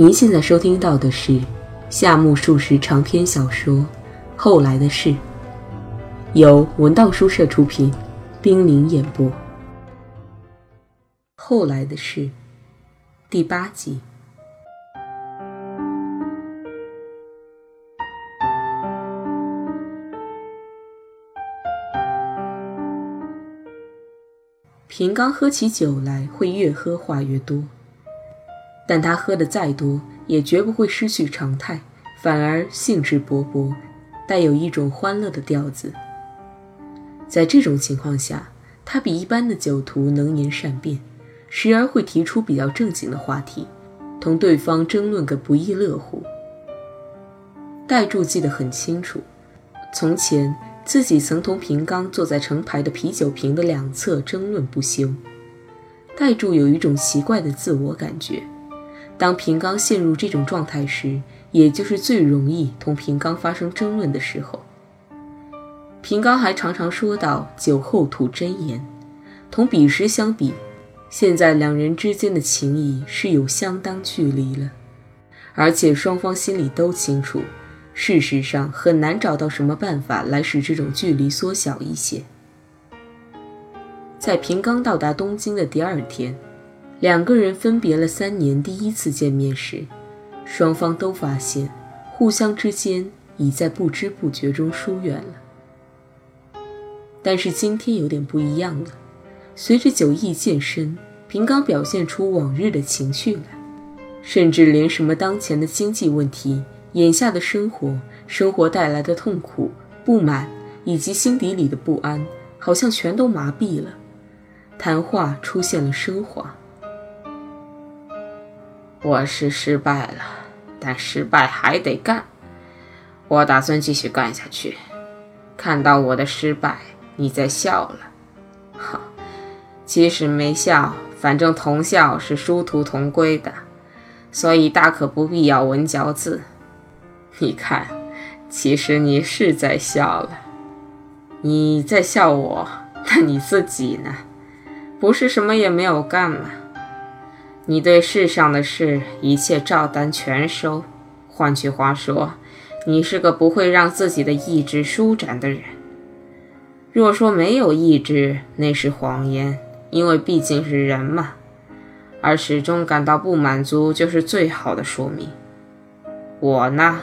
您现在收听到的是夏目漱石长篇小说《后来的事》，由文道书社出品，冰凌演播。《后来的事》第八集。平刚喝起酒来会越喝话越多。但他喝的再多，也绝不会失去常态，反而兴致勃勃，带有一种欢乐的调子。在这种情况下，他比一般的酒徒能言善辩，时而会提出比较正经的话题，同对方争论个不亦乐乎。戴柱记得很清楚，从前自己曾同平刚坐在成排的啤酒瓶的两侧争论不休。戴柱有一种奇怪的自我感觉。当平刚陷入这种状态时，也就是最容易同平刚发生争论的时候。平刚还常常说到酒后吐真言，同彼时相比，现在两人之间的情谊是有相当距离了，而且双方心里都清楚，事实上很难找到什么办法来使这种距离缩小一些。在平刚到达东京的第二天。两个人分别了三年，第一次见面时，双方都发现互相之间已在不知不觉中疏远了。但是今天有点不一样了，随着酒意渐深，平刚表现出往日的情绪来，甚至连什么当前的经济问题、眼下的生活、生活带来的痛苦、不满以及心底里的不安，好像全都麻痹了，谈话出现了升华。我是失败了，但失败还得干。我打算继续干下去。看到我的失败，你在笑了。好，即使没笑，反正同笑是殊途同归的，所以大可不必咬文嚼字。你看，其实你是在笑了。你在笑我，那你自己呢？不是什么也没有干吗？你对世上的事一切照单全收，换句话说，你是个不会让自己的意志舒展的人。若说没有意志，那是谎言，因为毕竟是人嘛。而始终感到不满足，就是最好的说明。我呢，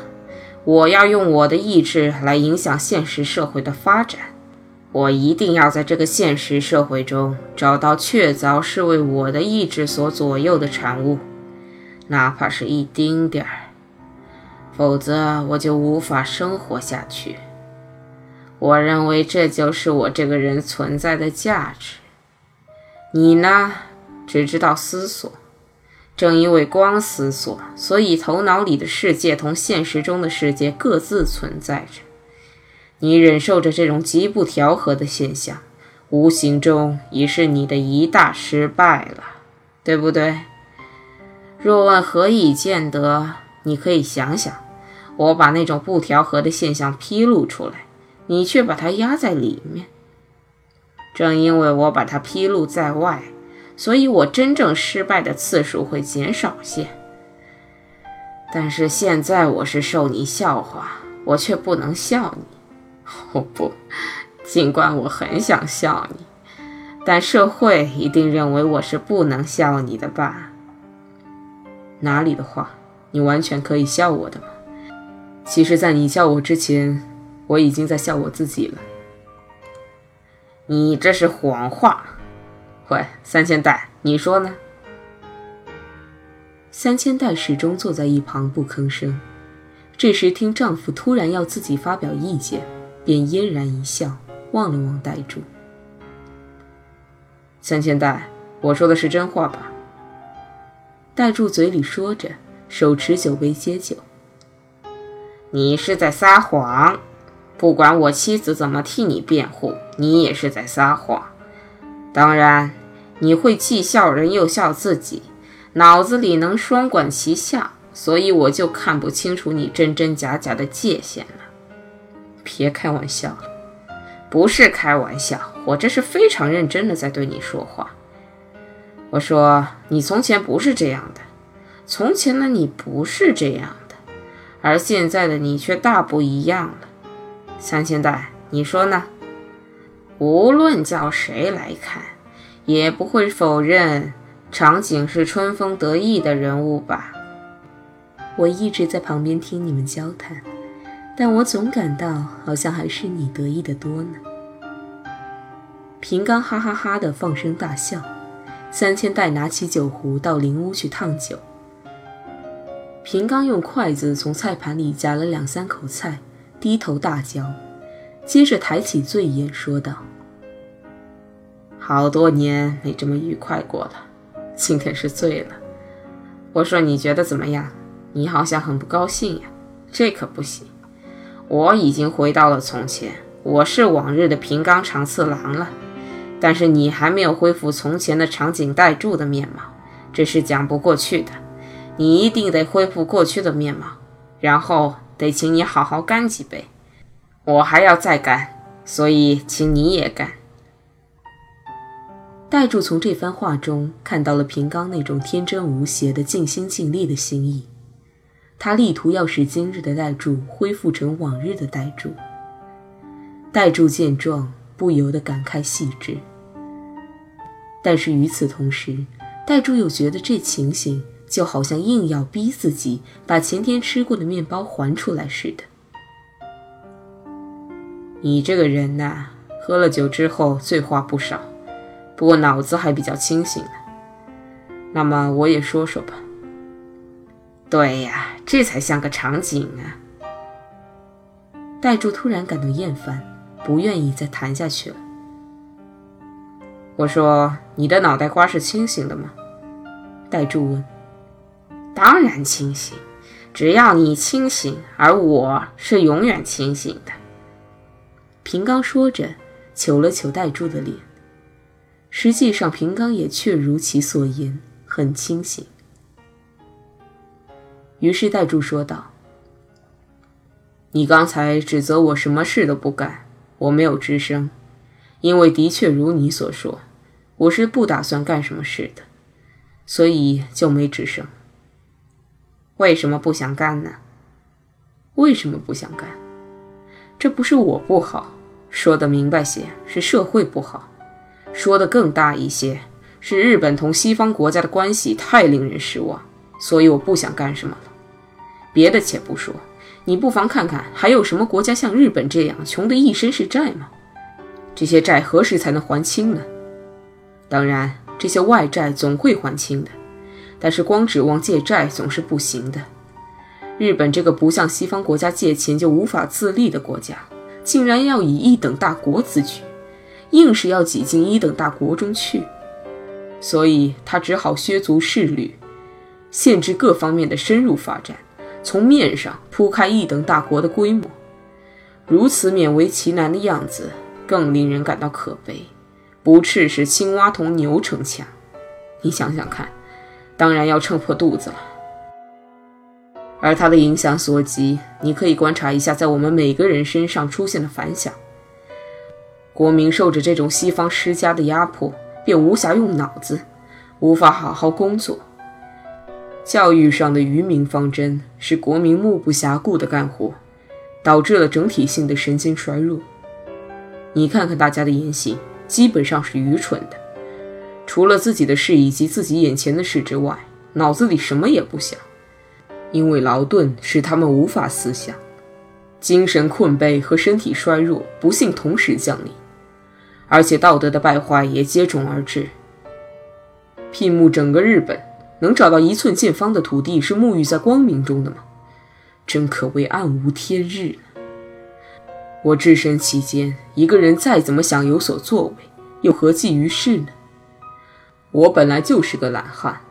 我要用我的意志来影响现实社会的发展。我一定要在这个现实社会中找到确凿是为我的意志所左右的产物，哪怕是一丁点儿，否则我就无法生活下去。我认为这就是我这个人存在的价值。你呢，只知道思索，正因为光思索，所以头脑里的世界同现实中的世界各自存在着。你忍受着这种极不调和的现象，无形中已是你的一大失败了，对不对？若问何以见得，你可以想想，我把那种不调和的现象披露出来，你却把它压在里面。正因为我把它披露在外，所以我真正失败的次数会减少些。但是现在我是受你笑话，我却不能笑你。哦不，尽管我很想笑你，但社会一定认为我是不能笑你的吧？哪里的话，你完全可以笑我的嘛。其实，在你笑我之前，我已经在笑我自己了。你这是谎话！喂，三千代，你说呢？三千代始终坐在一旁不吭声。这时，听丈夫突然要自己发表意见。便嫣然一笑，望了望呆住。三千代，我说的是真话吧？呆住嘴里说着，手持酒杯接酒。你是在撒谎，不管我妻子怎么替你辩护，你也是在撒谎。当然，你会既笑人又笑自己，脑子里能双管齐下，所以我就看不清楚你真真假假的界限了。别开玩笑了，不是开玩笑，我这是非常认真的在对你说话。我说你从前不是这样的，从前的你不是这样的，而现在的你却大不一样了。三千代，你说呢？无论叫谁来看，也不会否认场景是春风得意的人物吧？我一直在旁边听你们交谈，但我总感到好像还是你得意的多呢。平刚哈哈哈的放声大笑，三千代拿起酒壶到灵屋去烫酒。平刚用筷子从菜盘里夹了两三口菜，低头大嚼，接着抬起醉眼说道：“好多年没这么愉快过了，今天是醉了。我说你觉得怎么样？你好像很不高兴呀，这可不行。我已经回到了从前，我是往日的平冈长次郎了。”但是你还没有恢复从前的长井代柱的面貌，这是讲不过去的。你一定得恢复过去的面貌，然后得请你好好干几杯，我还要再干，所以请你也干。代柱从这番话中看到了平冈那种天真无邪的尽心尽力的心意，他力图要使今日的代柱恢复成往日的代柱。代柱见状。不由得感慨细致，但是与此同时，代柱又觉得这情形就好像硬要逼自己把前天吃过的面包还出来似的。你这个人呐，喝了酒之后醉话不少，不过脑子还比较清醒。那么我也说说吧。对呀，这才像个场景啊！戴柱突然感到厌烦。不愿意再谈下去了。我说：“你的脑袋瓜是清醒的吗？”戴柱问。“当然清醒，只要你清醒，而我是永远清醒的。”平刚说着，求了求戴柱的脸。实际上，平刚也确如其所言，很清醒。于是戴柱说道：“你刚才指责我什么事都不干。”我没有吱声，因为的确如你所说，我是不打算干什么事的，所以就没吱声。为什么不想干呢？为什么不想干？这不是我不好，说的明白些，是社会不好；说的更大一些，是日本同西方国家的关系太令人失望，所以我不想干什么了。别的且不说。你不妨看看，还有什么国家像日本这样穷得一身是债吗？这些债何时才能还清呢？当然，这些外债总会还清的，但是光指望借债总是不行的。日本这个不向西方国家借钱就无法自立的国家，竟然要以一等大国自居，硬是要挤进一等大国中去，所以他只好削足适履，限制各方面的深入发展。从面上铺开一等大国的规模，如此勉为其难的样子，更令人感到可悲。不啻是青蛙同牛逞强，你想想看，当然要撑破肚子了。而它的影响所及，你可以观察一下，在我们每个人身上出现的反响。国民受着这种西方施加的压迫，便无暇用脑子，无法好好工作。教育上的愚民方针是国民目不暇顾的干活，导致了整体性的神经衰弱。你看看大家的言行，基本上是愚蠢的，除了自己的事以及自己眼前的事之外，脑子里什么也不想。因为劳顿使他们无法思想，精神困惫和身体衰弱不幸同时降临，而且道德的败坏也接踵而至，屏幕整个日本。能找到一寸见方的土地是沐浴在光明中的吗？真可谓暗无天日我置身其间，一个人再怎么想有所作为，又何济于事呢？我本来就是个懒汉。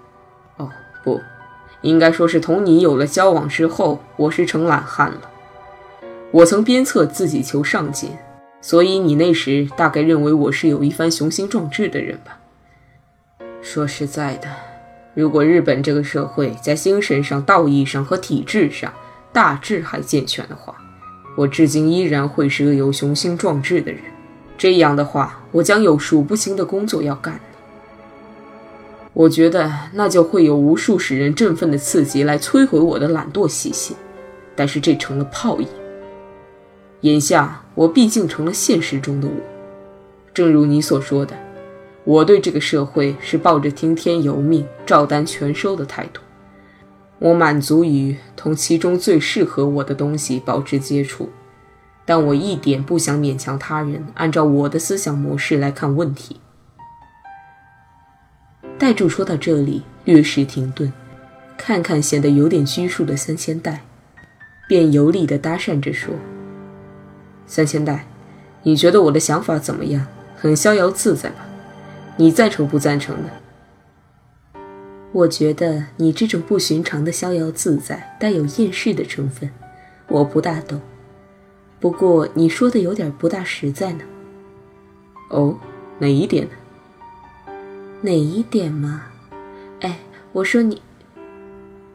哦，不，应该说是同你有了交往之后，我是成懒汉了。我曾鞭策自己求上进，所以你那时大概认为我是有一番雄心壮志的人吧？说实在的。如果日本这个社会在精神上、道义上和体制上大致还健全的话，我至今依然会是个有雄心壮志的人。这样的话，我将有数不清的工作要干。我觉得那就会有无数使人振奋的刺激来摧毁我的懒惰习性，但是这成了泡影。眼下我毕竟成了现实中的我，正如你所说的，我对这个社会是抱着听天由命、照单全收的态度。我满足于同其中最适合我的东西保持接触，但我一点不想勉强他人按照我的思想模式来看问题。代柱说到这里，略时停顿，看看显得有点拘束的三千代，便有礼地搭讪着说：“三千代，你觉得我的想法怎么样？很逍遥自在吧？你赞成不赞成呢？”我觉得你这种不寻常的逍遥自在，带有厌世的成分，我不大懂。不过你说的有点不大实在呢。哦，哪一点呢？哪一点嘛？哎，我说你。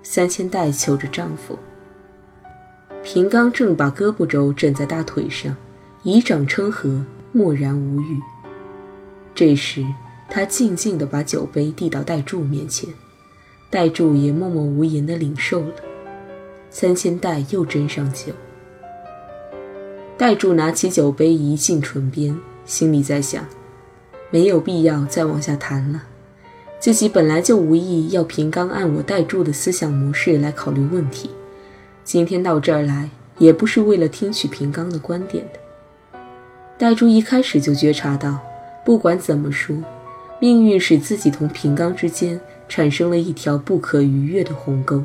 三千代求着丈夫。平刚正把胳膊肘枕在大腿上，以掌撑合，默然无语。这时，他静静地把酒杯递到戴柱面前。戴柱也默默无言地领受了，三千代又斟上酒。戴柱拿起酒杯移进唇边，心里在想：没有必要再往下谈了。自己本来就无意要平刚按我戴柱的思想模式来考虑问题，今天到这儿来也不是为了听取平刚的观点的。戴柱一开始就觉察到，不管怎么说，命运使自己同平冈之间。产生了一条不可逾越的鸿沟，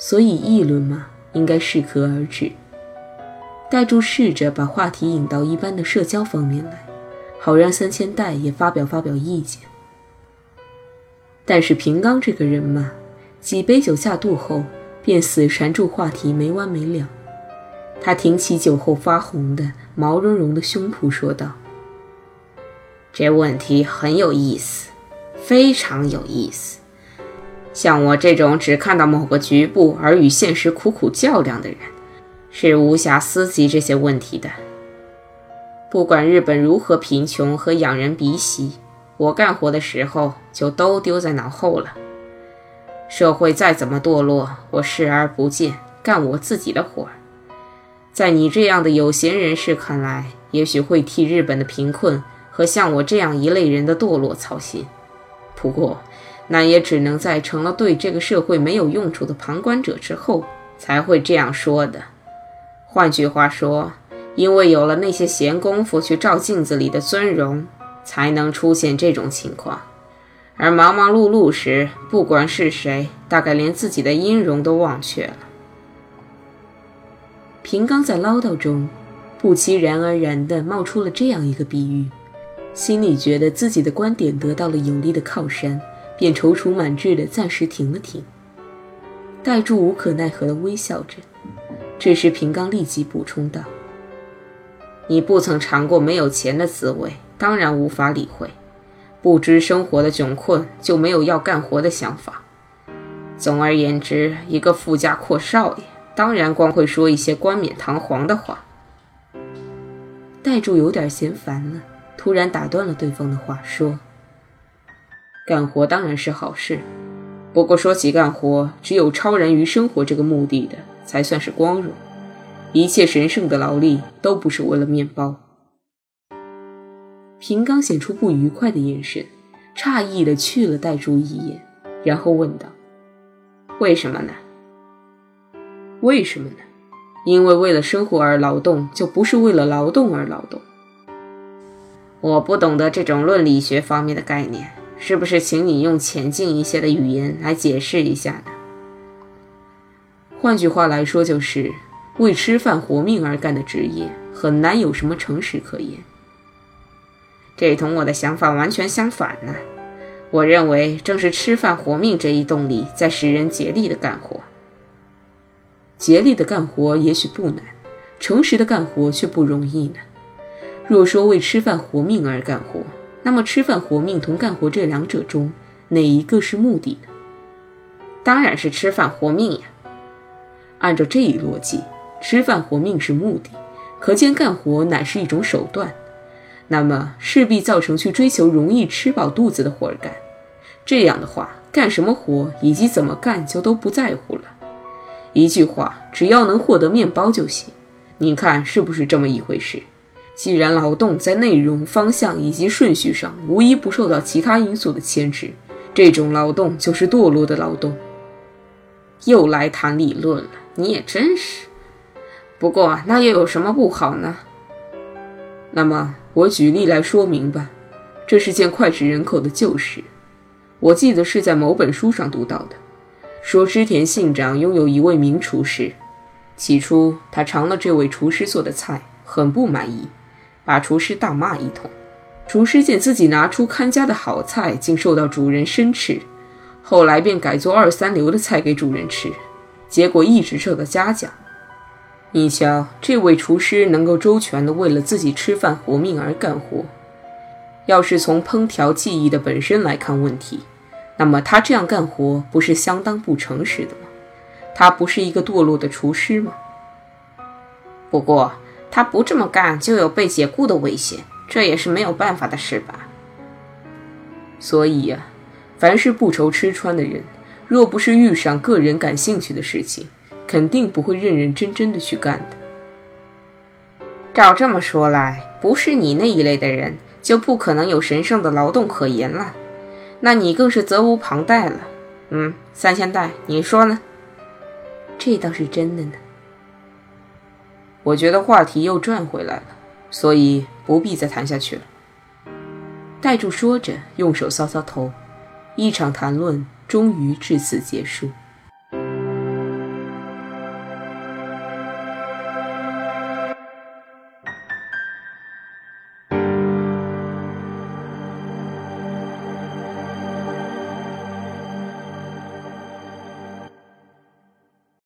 所以议论嘛，应该适可而止。戴柱试着把话题引到一般的社交方面来，好让三千代也发表发表意见。但是平冈这个人嘛，几杯酒下肚后，便死缠住话题没完没了。他挺起酒后发红的毛茸茸的胸脯，说道：“这问题很有意思。”非常有意思，像我这种只看到某个局部而与现实苦苦较量的人，是无暇思及这些问题的。不管日本如何贫穷和仰人鼻息，我干活的时候就都丢在脑后了。社会再怎么堕落，我视而不见，干我自己的活。在你这样的有闲人士看来，也许会替日本的贫困和像我这样一类人的堕落操心。不过，那也只能在成了对这个社会没有用处的旁观者之后才会这样说的。换句话说，因为有了那些闲工夫去照镜子里的尊容，才能出现这种情况。而忙忙碌碌时，不管是谁，大概连自己的音容都忘却了。平刚在唠叨中，不期然而然地冒出了这样一个比喻。心里觉得自己的观点得到了有力的靠山，便踌躇满志地暂时停了停。戴柱无可奈何地微笑着。这时平刚立即补充道：“你不曾尝过没有钱的滋味，当然无法理会；不知生活的窘困，就没有要干活的想法。总而言之，一个富家阔少爷，当然光会说一些冠冕堂皇的话。”戴柱有点嫌烦了。突然打断了对方的话，说：“干活当然是好事，不过说起干活，只有超然于生活这个目的的，才算是光荣。一切神圣的劳力都不是为了面包。”平刚显出不愉快的眼神，诧异地去了戴珠一眼，然后问道：“为什么呢？为什么呢？因为为了生活而劳动，就不是为了劳动而劳动。”我不懂得这种论理学方面的概念，是不是请你用浅近一些的语言来解释一下呢？换句话来说，就是为吃饭活命而干的职业，很难有什么诚实可言。这同我的想法完全相反呢。我认为，正是吃饭活命这一动力，在使人竭力的干活。竭力的干活也许不难，诚实的干活却不容易呢。若说为吃饭活命而干活，那么吃饭活命同干活这两者中，哪一个是目的呢？当然是吃饭活命呀。按照这一逻辑，吃饭活命是目的，可见干活乃是一种手段，那么势必造成去追求容易吃饱肚子的活儿干，这样的话，干什么活以及怎么干就都不在乎了。一句话，只要能获得面包就行。您看是不是这么一回事？既然劳动在内容、方向以及顺序上无一不受到其他因素的牵制，这种劳动就是堕落的劳动。又来谈理论了，你也真是。不过那又有什么不好呢？那么我举例来说明吧。这是件脍炙人口的旧事，我记得是在某本书上读到的，说织田信长拥有一位名厨师。起初他尝了这位厨师做的菜，很不满意，把厨师大骂一通。厨师见自己拿出看家的好菜，竟受到主人生斥，后来便改做二三流的菜给主人吃，结果一直受到嘉奖。你瞧，这位厨师能够周全地为了自己吃饭活命而干活。要是从烹调技艺的本身来看问题，那么他这样干活不是相当不诚实的吗？他不是一个堕落的厨师吗？不过他不这么干就有被解雇的危险，这也是没有办法的事吧。所以呀，凡是不愁吃穿的人，若不是遇上个人感兴趣的事情，肯定不会认认真真的去干的。照这么说来，不是你那一类的人，就不可能有神圣的劳动可言了。那你更是责无旁贷了。嗯，三千代，你说呢？这倒是真的呢。我觉得话题又转回来了，所以不必再谈下去了。代柱说着，用手搔搔头，一场谈论终于至此结束。